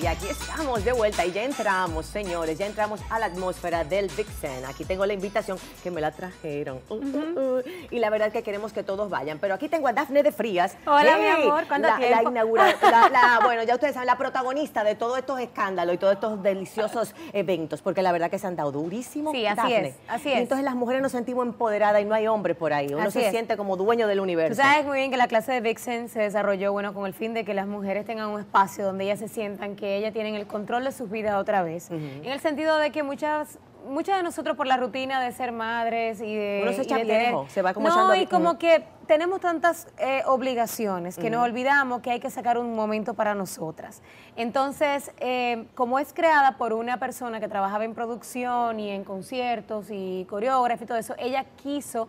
Y aquí estamos de vuelta y ya entramos, señores, ya entramos a la atmósfera del Vixen. Aquí tengo la invitación que me la trajeron. Uh, uh, uh. Y la verdad es que queremos que todos vayan. Pero aquí tengo a Dafne de Frías. Hola, mi amor, ¿cuánto la, tiempo? La inaugura- la- la- bueno, ya ustedes saben, la protagonista de todos estos escándalos y todos estos deliciosos eventos, porque la verdad que se han dado durísimo. Sí, así es, así Y es. entonces las mujeres nos sentimos empoderadas y no hay hombres por ahí. Uno Así se es. siente como dueño del Tú universo. sabes muy bien que la clase de Vixen se desarrolló, bueno, con el fin de que las mujeres tengan un espacio donde ellas se sientan que ellas tienen el control de sus vidas otra vez. En el sentido de que muchas muchas de nosotros por la rutina de ser madres y de Uno se y echa de tener- viejo, se va como no echando y como que tenemos tantas eh, obligaciones que nos olvidamos que hay que sacar un momento para nosotras. Entonces eh, como es creada por una persona que trabajaba en producción y en conciertos y coreógrafa y todo eso ella quiso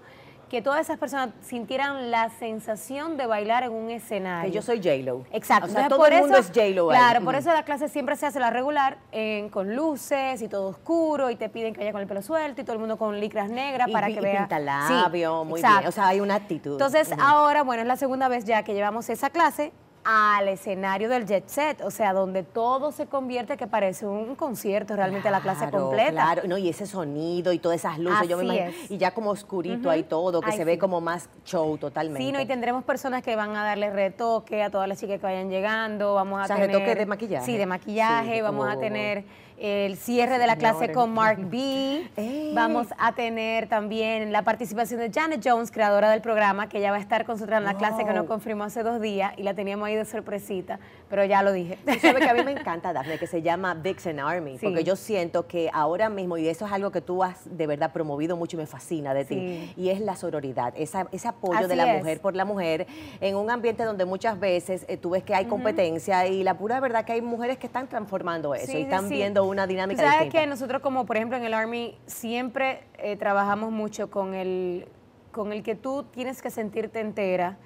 que todas esas personas sintieran la sensación de bailar en un escenario. Que yo soy J-Lo. Exacto. O sea, Entonces, todo por el mundo eso- es J-Lo ahí. Claro, por Mm. eso la clase siempre se hace la regular en- con luces y todo oscuro y te piden que vaya con el pelo suelto y todo el mundo con licras negras Y, para y que vea. pinta Sí, muy exacto. bien. O sea, hay una actitud. Entonces, ahora, bueno, es la segunda vez ya que llevamos esa clase al escenario del jet set, o sea, donde todo se convierte que parece un concierto realmente la clase Claro, completa. Claro, no, y ese sonido y todas esas luces, yo me imagino. es. Y ya como oscurito ahí todo, que Ay, se ve como más show totalmente. Sí, no, y tendremos personas que van a darle retoque a todas las chicas que vayan llegando, vamos a O sea, tener... retoque de maquillaje. Sí, de maquillaje, Sí, vamos a tener el cierre de la clase con Mark B, vamos a tener también la participación de Janet Jones, creadora del programa, que ya va a estar con nosotros en la clase que nos confirmó hace dos días y la teníamos ahí de sorpresita, pero ya lo dije. Tú sabes que a mí me encanta, Daphne, que se llama Vixen Army, Sí. porque yo siento que ahora mismo, y eso es algo que tú has de verdad promovido mucho y me fascina de ti, Sí. y es la sororidad, esa- ese apoyo de la es. mujer por la mujer en un ambiente donde muchas veces eh, tú ves que hay competencia y la pura verdad que hay mujeres que están transformando eso Sí, y están viendo una dinámica sabes distinta. que nosotros como por ejemplo en el Army siempre eh, trabajamos mucho con el, con el que tú tienes que sentirte entera,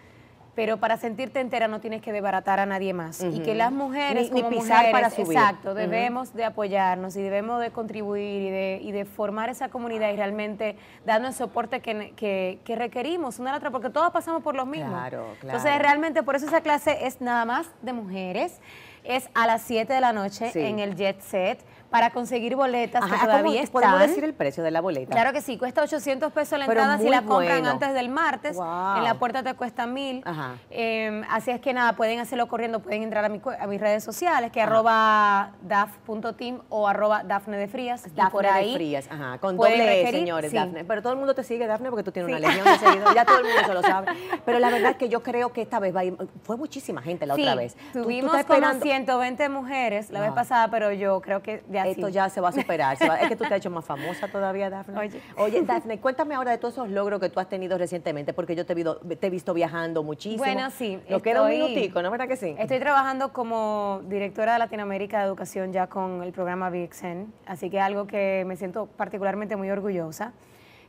pero para sentirte entera no tienes que desbaratar a nadie más. Y que las mujeres Ni- ni como pisar mujeres, para subir. exacto, debemos de apoyarnos y debemos de contribuir y de, y de formar esa comunidad y realmente darnos el soporte que, que- que requerimos una a la otra, porque todos pasamos por lo mismo. Claro, Entonces claro. realmente por eso esa clase es nada más de mujeres. Es a las 7 de la noche Sí. en el Jet Set para conseguir boletas Ajá, que ¿cómo todavía ¿Podemos están. decir el precio de la boleta? Claro que sí, cuesta 800 pesos la Pero entrada si la compran bueno. antes del martes. Wow. En la puerta te cuesta mil. Ajá. Eh, así es que nada, pueden hacerlo corriendo, pueden entrar a, mi a mis redes sociales, que es arroba daf.team o arroba dafne de frías. y Dafne por de ahí Frías, ajá, con doble E, señores, sí. Dafne. Pero todo el mundo te sigue, Dafne, porque tú tienes Sí. una legión de seguidores, ya todo el mundo se lo sabe. Pero la verdad es que yo creo que esta vez va a ir, fue muchísima gente la Sí, otra vez. Tú- tú Tuvimos estás como esperando- 120 mujeres la vez pasada, pero yo creo que Esto ya se va a superar. se va- es que tú te has hecho más famosa todavía, Dafne. Oye. Oye, Dafne, cuéntame ahora de todos esos logros que tú has tenido recientemente, porque yo te he, visto- te he visto viajando muchísimo. Bueno, sí, Nos queda un estoy- minutico, ¿no es verdad que sí? Estoy trabajando como directora de Latinoamérica de Educación ya con el programa Vixen, así que algo que me siento particularmente muy orgullosa.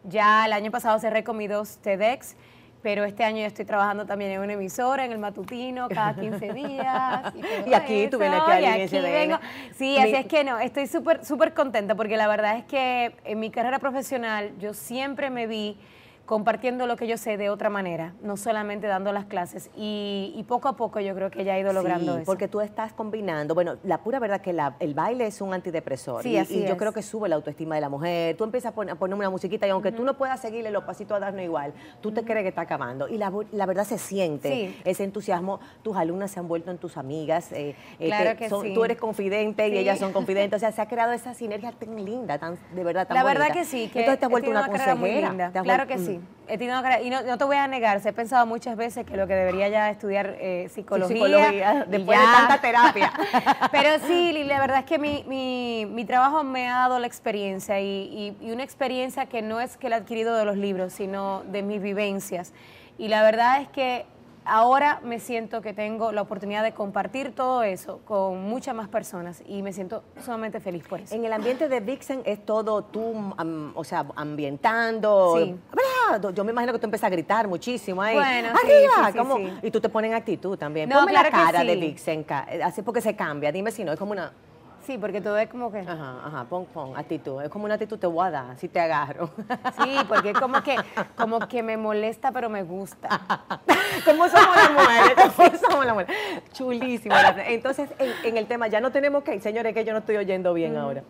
Ya el año pasado cerré con mis dos TEDx, pero este año yo estoy trabajando también en una emisora, en el matutino, cada 15 días. Y, Y aquí tú vienes aquí eso, y aquí vengo. Sí, así es que no, estoy súper súper contenta porque la verdad es que en mi carrera profesional yo siempre me vi compartiendo lo que yo sé de otra manera, no solamente dando las clases. Y, y poco a poco yo creo que ya he ido logrando sí, eso. porque tú estás combinando, bueno, la pura verdad que la- el baile es un antidepresor Sí, y, así y yo es. creo que sube la autoestima de la mujer, tú empiezas a poner, a poner una musiquita y aunque tú no puedas seguirle los pasitos a darnos igual, tú te crees que está acabando y la, verdad se siente Sí. ese entusiasmo, tus alumnas se han vuelto en tus amigas, eh, eh, Claro que son- sí. tú eres confidente y ellas son confidentes, o sea, se ha creado esa sinergia tan linda, tan, de verdad tan La verdad que sí, que Entonces te has vuelto una carrera muy consejera. linda. Claro vuelto- que sí. He tenido una carrera- y no, no te voy a negar, he pensado muchas veces que lo que debería ya estudiar eh, psicología. psicología, después de tanta terapia. Pero sí, Lili, la verdad es que mi, mi- mi trabajo me ha dado la experiencia y, y- y una experiencia que no es que la he adquirido de los libros, sino de mis vivencias. Y la verdad es que ahora me siento que tengo la oportunidad de compartir todo eso con muchas más personas y me siento sumamente feliz por eso. En el ambiente de Vixen es todo tú, o sea, ambientando. Sí. Yo me imagino que tú empiezas a gritar muchísimo ahí. Bueno, ¡Arriba! sí, sí, ¿Cómo? sí. Y tú te pones en actitud también. No, Ponme claro la cara de Vixen, ca- así porque se cambia. Dime si no, es como una. Sí, porque todo es como que... Ajá, ajá, pon, pon, actitud. Es como una actitud te voy a dar, si te agarro. Sí, porque es como que, como que me molesta, pero me gusta. ¿Cómo somos las mujeres? ¿Cómo somos las mujeres? Chulísimo. Entonces, en, en el tema, ya no tenemos que señores, que yo no estoy oyendo bien ahora.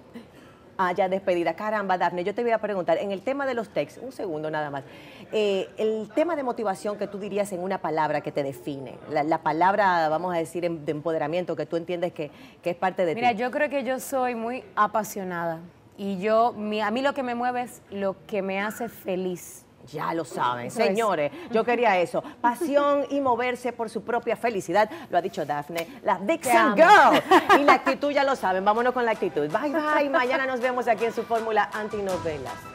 Ah, ya despedida. Caramba, Dafne, yo te voy a preguntar, en el tema de los textos, un segundo nada más, eh, el tema de motivación que tú dirías en una palabra que te define, la, la palabra, vamos a decir, em- de empoderamiento que tú entiendes que, que es parte de Mira, ti. yo creo que yo soy muy apasionada y yo, mi- a mí lo que me mueve es lo que me hace feliz. Ya lo saben, Eso es. señores, yo quería eso. Pasión y moverse por su propia felicidad, lo ha dicho Dafne, la amo. Girl. Y la actitud ya lo saben, vámonos con la actitud. Bye, bye, mañana nos vemos aquí en su fórmula antinovelas.